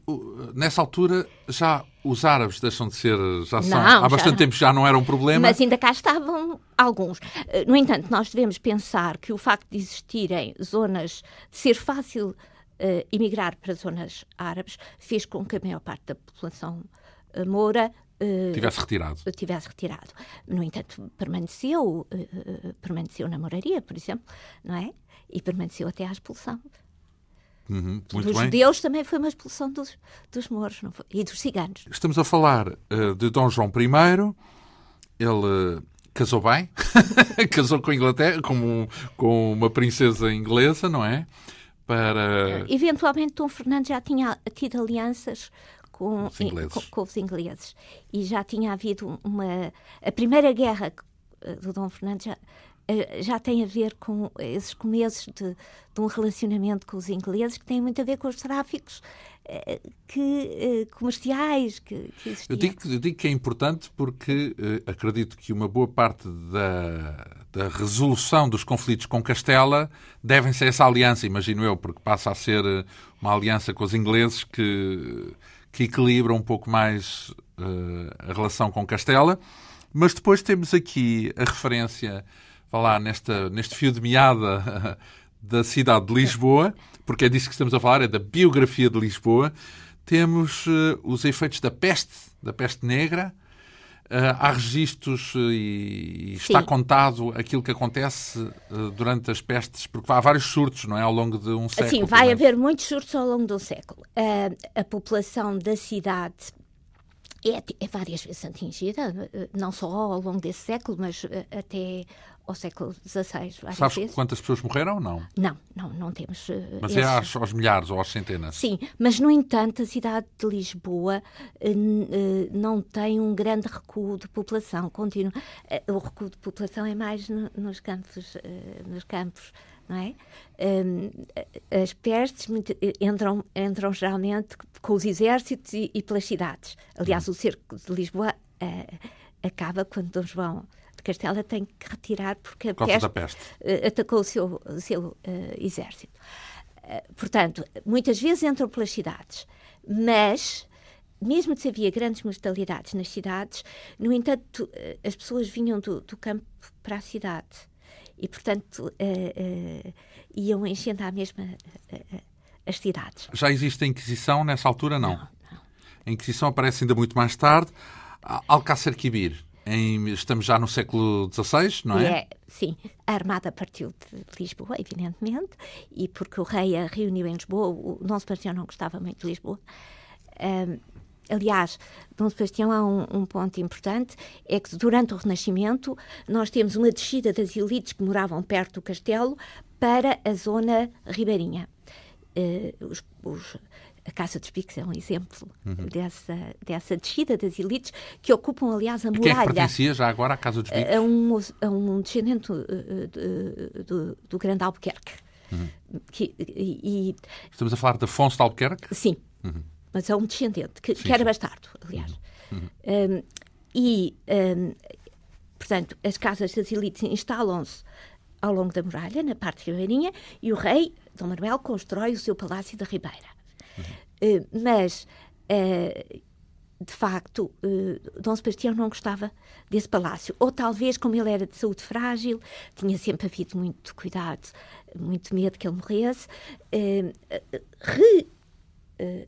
nessa altura já os árabes deixam de ser, já são, não, há bastante já, tempo já não era um problema. Mas ainda cá estavam alguns. No entanto, nós devemos pensar que o facto de existirem zonas, de ser fácil uh, emigrar para zonas árabes, fez com que a maior parte da população uh, moura uh, tivesse retirado. Tivesse retirado. No entanto, permaneceu, uh, permaneceu na moraria, por exemplo, não é? E permaneceu até à expulsão. Uhum, dos bem. judeus também foi uma expulsão dos, dos mouros e dos ciganos. Estamos a falar uh, de Dom João I. Ele casou bem, casou com a Inglaterra, com, com uma princesa inglesa, não é? Para... Eventualmente, Dom Fernando já tinha tido alianças com os, com, com os ingleses. E já tinha havido uma. A primeira guerra eh, do Dom Fernando já, eh, já tem a ver com esses começos de, de, um relacionamento com os ingleses que tem muito a ver com os tráficos eh, que, comerciais que, que existiam. Eu digo, eu digo, que é importante porque acredito que uma boa parte da, da resolução dos conflitos com Castela devem ser essa aliança, imagino eu, porque passa a ser uma aliança com os ingleses que que equilibra um pouco mais uh, a relação com Castela. Mas depois temos aqui a referência, vá lá, nesta, neste fio de meada da cidade de Lisboa, porque é disso que estamos a falar, é da biografia de Lisboa. Temos uh, os efeitos da peste, da peste negra, há registros uh, e, está contado aquilo que acontece uh, durante as pestes, porque há vários surtos, não é? Ao longo de um século. Sim, vai haver muitos surtos ao longo de um século. a população da cidade é, é, várias vezes atingida, não só ao longo desse século, mas até ao século XVI. Sabes vezes. quantas pessoas morreram ou não? Não, não, não temos. Uh, mas esses... é aos, aos, milhares ou aos centenas? Sim, mas no entanto a cidade de Lisboa uh, uh, não tem um grande recuo de população. Continua, o recuo de população é mais no, nos campos, nos campos não é? Um, as pestes entram, entram geralmente com os exércitos e, e pelas cidades. Aliás, hum. o cerco de Lisboa acaba quando Dom João Castela tem que retirar porque a peste, peste, uh, atacou o seu, o seu uh, exército. Uh, portanto, muitas vezes entram pelas cidades, mas mesmo se havia grandes mortalidades nas cidades, no entanto, as pessoas vinham do, do campo para a cidade e, portanto, iam enchendo à mesma as cidades. Já existe a Inquisição nessa altura? Não. não, não. A Inquisição aparece ainda muito mais tarde. Alcácer Quibir em, estamos já no século XVI, não é? é? Sim, a Armada partiu de Lisboa, evidentemente, e porque o rei a reuniu em Lisboa, o Dom Sebastião não gostava muito de Lisboa. Um, aliás, Dom Sebastião há um, um, ponto importante, é que durante o Renascimento nós temos uma descida das elites que moravam perto do castelo para a zona ribeirinha. Uh, os, os a Casa dos Picos é um exemplo uhum. dessa, dessa descida das elites, que ocupam, aliás, a muralha. Quem é que pertencia já agora à Casa dos Picos? A um, a um descendente do, do, do Grande Albuquerque. Uhum. Que, e, Estamos a falar de Afonso de Albuquerque? Sim, uhum. mas é um descendente, que, sim, que era sim. bastardo, aliás. Uhum. Um, e, um, portanto, as casas das elites instalam-se ao longo da muralha, na parte ribeirinha, e o rei, Dom Manuel, constrói o seu palácio da Ribeira. Uh, mas, uh, de facto, uh, Dom Sebastião não gostava desse palácio. Ou talvez, como ele era de saúde frágil, tinha sempre havido muito cuidado, muito medo que ele morresse,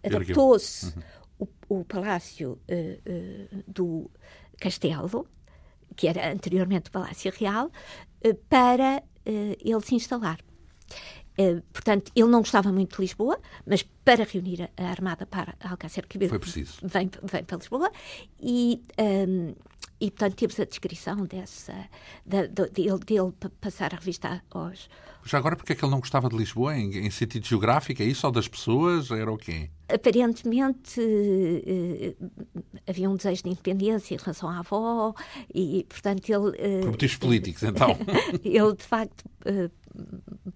adaptou-se uhum. o, o, palácio do Castelo, que era anteriormente o Palácio Real, para ele se instalar. Uh, portanto, ele não gostava muito de Lisboa, mas para reunir a, armada para Alcácer Quibir Foi preciso. Vem, vem para Lisboa e, um, ehm, e, portanto, temos a descrição dessa, de, de, passar a revista aos... Já agora, porque é que ele não gostava de Lisboa, em, em sentido geográfico? É isso ou das pessoas? Era o quê? Aparentemente uh, havia um desejo de independência em relação à avó e, portanto, ele... Uh, Por motivos políticos, então. ele, de facto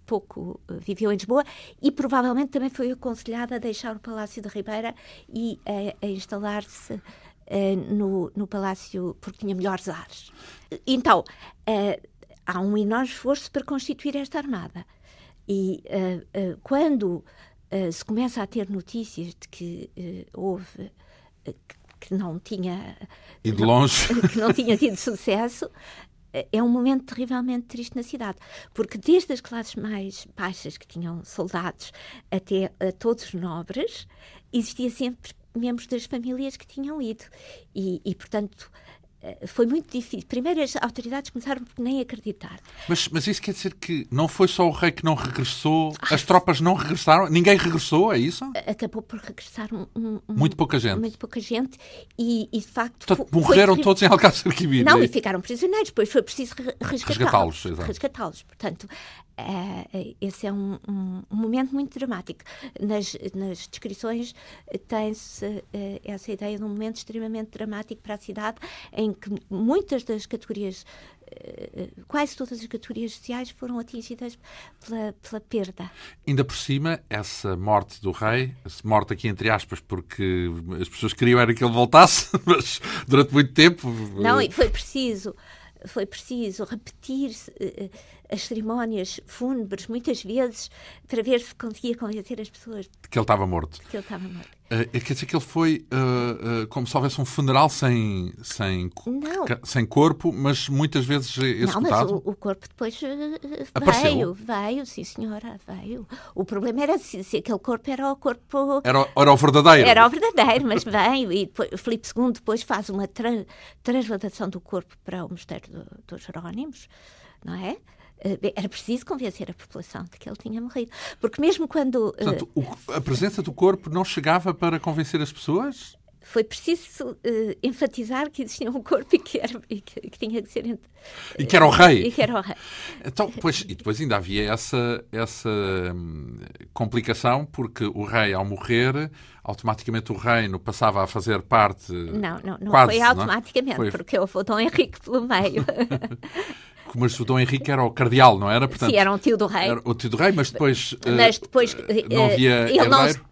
pouco eh, viveu em Lisboa e provavelmente também foi aconselhada a deixar o Palácio da Ribeira e a, a instalar-se no, no Palácio porque tinha melhores ares. Então, uh, há um enorme esforço para constituir esta armada. E uh, quando se começa a ter notícias de que houve que não tinha e de longe não, que não tinha tido sucesso é um momento terrivelmente triste na cidade, porque desde as classes mais baixas que tinham soldados até a todos os nobres, existia sempre membros das famílias que tinham ido e, e portanto eh, foi muito difícil. Primeiro as autoridades começaram por nem acreditar. Mas, mas isso quer dizer que não foi só o rei que não regressou, ah, as tropas não regressaram, ninguém regressou, é isso? Acabou por regressar um, um, muito pouca gente. Muito pouca gente e, e de facto... Portanto, morreram foi... todos em Alcácer Quibir. Não, é e ficaram prisioneiros, depois foi preciso resgatá-los. Resgatá-los, resgatá-los. Portanto, esse é um, um, um, momento muito dramático. Nas, nas descrições tem-se uh, essa ideia de um momento extremamente dramático para a cidade, em que muitas das categorias, uh, quase todas as categorias sociais foram atingidas pela, pela, perda. Ainda por cima, essa morte do rei, morte aqui entre aspas, porque as pessoas queriam era que ele voltasse, mas durante muito tempo. Não, e foi preciso foi preciso repetir as cerimónias fúnebres muitas vezes para ver se conseguia convencer as pessoas de que ele estava morto. Que ele estava morto. Uh, quer dizer que ele foi uh, uh, como se houvesse um funeral sem, sem, sem corpo, mas muitas vezes executado? Não, mas o, o corpo depois Apareceu. veio, veio, sim senhora, veio. O problema era se, se, aquele corpo era o corpo... Era, era o verdadeiro. Era o verdadeiro, mas veio. E depois, Filipe II depois faz uma tra transladação do corpo para o mosteiro do, dos Jerónimos, não é? Eh, era preciso convencer a população de que ele tinha morrido. Porque mesmo quando. Eh, Portanto, o, a presença do corpo não chegava para convencer as pessoas? Foi preciso uh, enfatizar que existia um corpo e que, era, e que, que tinha que ser. Uh, e que era o rei. E que era o rei. Então, pois, e depois ainda havia essa, essa hum, complicação, porque o rei, ao morrer, automaticamente o reino passava a fazer parte. Não, não, não quase, foi automaticamente, não é? foi... porque houve o Dom Henrique pelo meio. mas o Dom Henrique era o cardeal, não era? Portanto, Sim, era um tio do rei. O tio do rei, mas depois, mas eh, depois uh, não havia uh, herdeiro,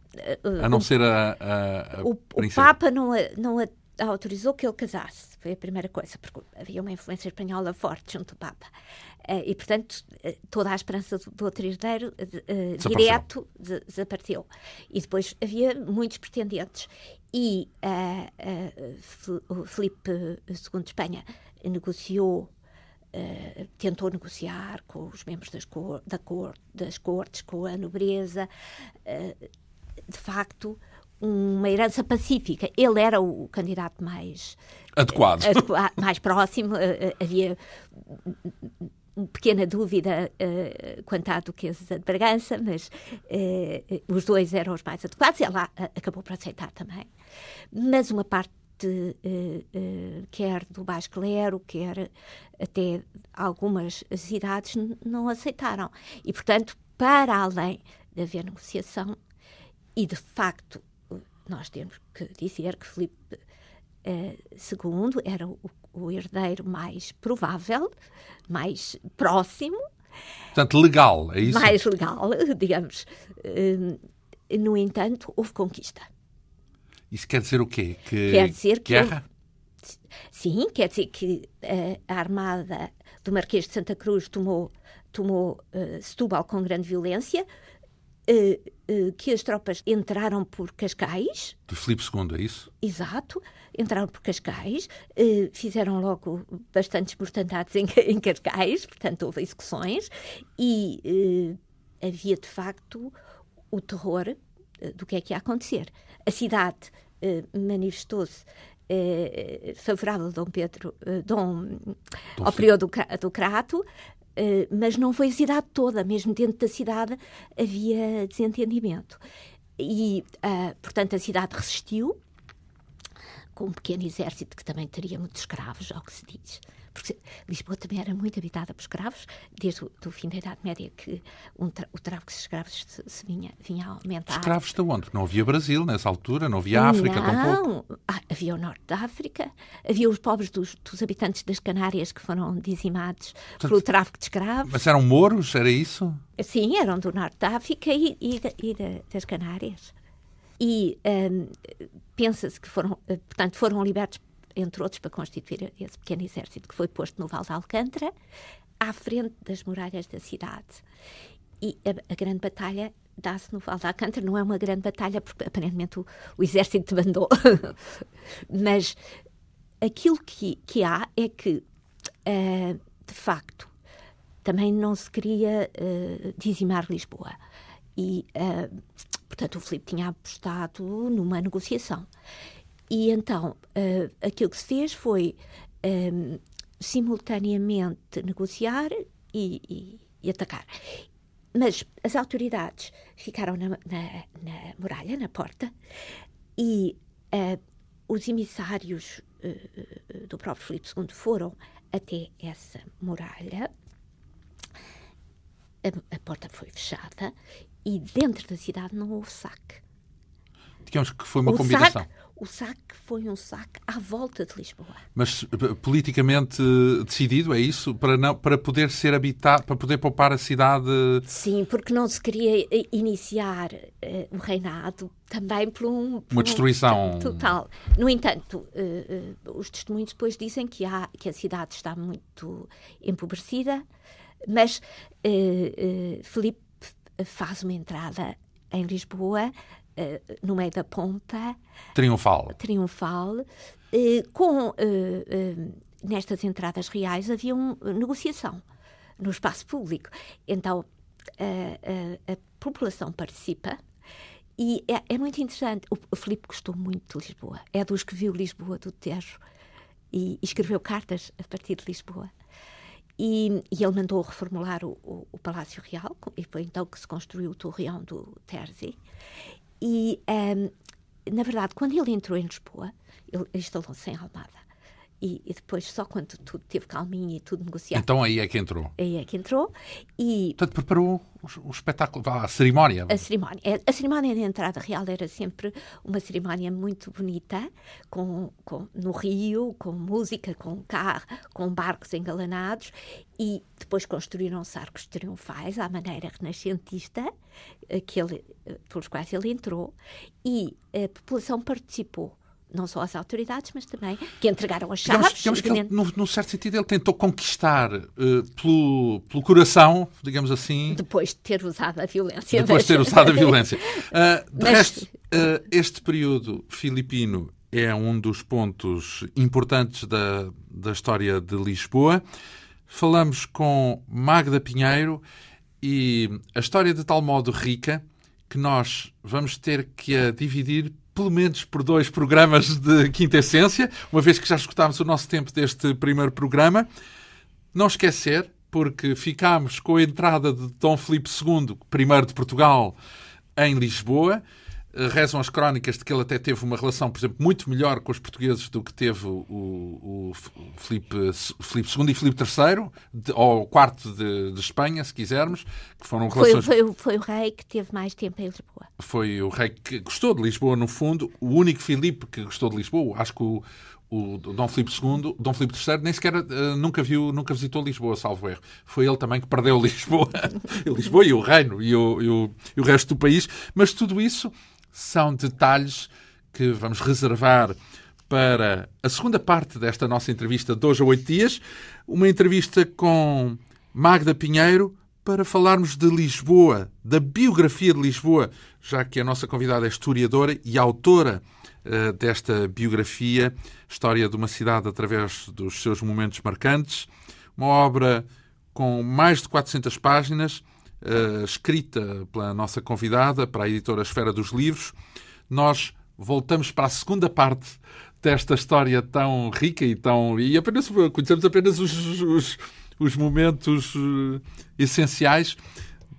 não, a não ser a, a, a o, o, Papa não, não autorizou que ele casasse. Foi a primeira coisa, porque havia uma influência espanhola forte junto ao Papa. Uh, e, portanto, toda a esperança do, outro herdeiro uh, direto desapareceu. E depois havia muitos pretendentes. E uh, o Filipe II de Espanha negociou Uh, tentou negociar com os membros das, cor, da cor, das cortes, com a nobreza, uh, de facto, uma herança pacífica. Ele era o candidato mais adequado, adequa mais próximo. Uh, havia pequena dúvida quanto à Duquesa de Bragança, mas os dois eram os mais adequados. Ela acabou por aceitar também. Mas uma parte uh, uh, quer do baixo clero, quer até algumas cidades não aceitaram. E, portanto, para além de haver negociação, e de facto nós temos que dizer que Filipe II era o, o herdeiro mais provável, mais próximo, Portanto, legal, é isso? Mais legal, digamos. no entanto, houve conquista. Isso quer dizer o quê? Que quer dizer que. Guerra? sim, quer dizer que uh, a armada do Marquês de Santa Cruz tomou, tomou uh, Setúbal com grande violência, uh, que as tropas entraram por Cascais. Do Filipe II, é isso? Exato, entraram por Cascais, fizeram logo bastantes mortandades em, em Cascais, portanto houve execuções, e havia de facto o terror do que é que ia acontecer. A cidade eh, manifestou-se eh, favorável a Dom Pedro, eh, Dom, Dom ao período do, do Crato, mas não foi a cidade toda, mesmo dentro da cidade havia desentendimento. E, portanto, a cidade resistiu, com um pequeno exército que também teria muitos escravos, ao que se diz porque Lisboa também era muito habitada por escravos, desde o do fim da Idade Média que um tra o tráfico de escravos se, se, vinha, vinha a aumentar. Escravos de onde? Não havia Brasil nessa altura, não havia África não, tampouco? Ah, havia o norte da África, havia os pobres dos, dos habitantes das Canárias que foram dizimados Portanto, pelo tráfico de escravos. Mas eram mouros, era isso? Sim, eram do norte da África e, e, e das Canárias. E um, pensa-se que foram, eh, portanto, foram libertos entre outros, para constituir esse pequeno exército que foi posto no Val de Alcântara. à frente das muralhas da cidade. E a, a grande batalha dá-se no Val da Alcântara. Não é uma grande batalha, porque aparentemente o, o exército mandou. Mas aquilo que, que há é que, uh, de facto, também não se queria uh, dizimar Lisboa. E, uh, portanto, o Filipe tinha apostado numa negociação. E então, aquilo que se fez foi simultaneamente negociar e, e, e atacar. Mas as autoridades ficaram na, na, na muralha, na porta, e uh, os emissários uh, do próprio Filipe II foram até essa muralha. A, a, porta foi fechada e dentro da cidade não houve saque. Digamos que foi uma o combinação. Saque, o saque foi um saque à volta de Lisboa. Mas eh, politicamente decidido, é isso? Para, não, para poder ser habitado, para poder poupar a cidade. Sim, porque não se queria eh, iniciar uh, o reinado também por um. Por uma destruição. Um, total. No entanto, uh, uh, os testemunhos depois dizem que, há, que a cidade está muito empobrecida, mas Felipe faz uma entrada em Lisboa eh, no meio da pompa. Triunfal. Triunfal. Uh, com, uh, nestas entradas reais havia uma negociação no espaço público. Então, a população participa e é, é, muito interessante. O, o Filipe gostou muito de Lisboa. É dos que viu Lisboa do Tejo e, e escreveu cartas a partir de Lisboa. E, e, ele mandou reformular o, o, o, Palácio Real, e foi então que se construiu o Torreão do Terzi. E, um, na verdade, quando ele entrou em Lisboa, ele instalou-se em Almada. E, e, depois, só quando tudo teve calminho e tudo negociado. Então aí é que entrou. Aí é que entrou. E, Portanto, preparou o, o espetáculo, a cerimónia. A cerimónia. É, a cerimónia de entrada real era sempre uma cerimónia muito bonita, com, com, no Rio, com música, com carro, com barcos engalanados. E depois construíram-se arcos triunfais à maneira renascentista, que ele, eh, pelos quais ele entrou. E a população participou não só as autoridades, mas também que entregaram as chaves. Digamos, digamos que ele, num, certo sentido, ele tentou conquistar uh, pelo, pelo coração, digamos assim. Depois de ter usado a violência. Depois de ter usado a violência. Uh, de mas... resto, uh, este período filipino é um dos pontos importantes da, da história de Lisboa. Falamos com Magda Pinheiro e a história de tal modo rica que nós vamos ter que a dividir pelo menos por dois programas de Quinta Essência, uma vez que já escutámos o nosso tempo deste primeiro programa. Não esquecer, porque ficámos com a entrada de Dom Filipe II, primeiro de Portugal, em Lisboa. Rezam as crónicas de que ele até teve uma relação, por exemplo, muito melhor com os portugueses do que teve o, o, Filipe, Filipe II e Filipe III, de, ou o quarto de, de, Espanha, se quisermos, que foram relações... Foi, foi, foi, o rei que teve mais tempo em Lisboa. Foi o rei que gostou de Lisboa, no fundo, o único Filipe que gostou de Lisboa. Acho que o, o Dom Filipe II, Dom Filipe III nem sequer uh, nunca viu, nunca visitou Lisboa, salvo erro. Foi ele também que perdeu Lisboa, Lisboa e o reino e o, e o, e o resto do país. Mas tudo isso são detalhes que vamos reservar para a segunda parte desta nossa entrevista de hoje a oito dias. Uma entrevista com Magda Pinheiro para falarmos de Lisboa, da biografia de Lisboa, já que a nossa convidada é historiadora e autora uh, desta biografia, História de uma Cidade através dos seus momentos marcantes. Uma obra com mais de 400 páginas uh, escrita pela nossa convidada, para a editora Esfera dos Livros. Nós voltamos para a segunda parte desta história tão rica e tão. E apenas conhecemos apenas os, os, os momentos uh, essenciais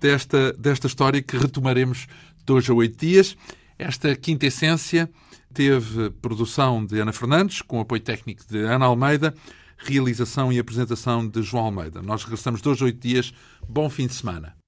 desta, desta história que retomaremos hoje a oito dias. Esta quinta essência teve produção de Ana Fernandes, com apoio técnico de Ana Almeida, realização e apresentação de João Almeida. Nós regressamos hoje a oito dias. Bom fim de semana.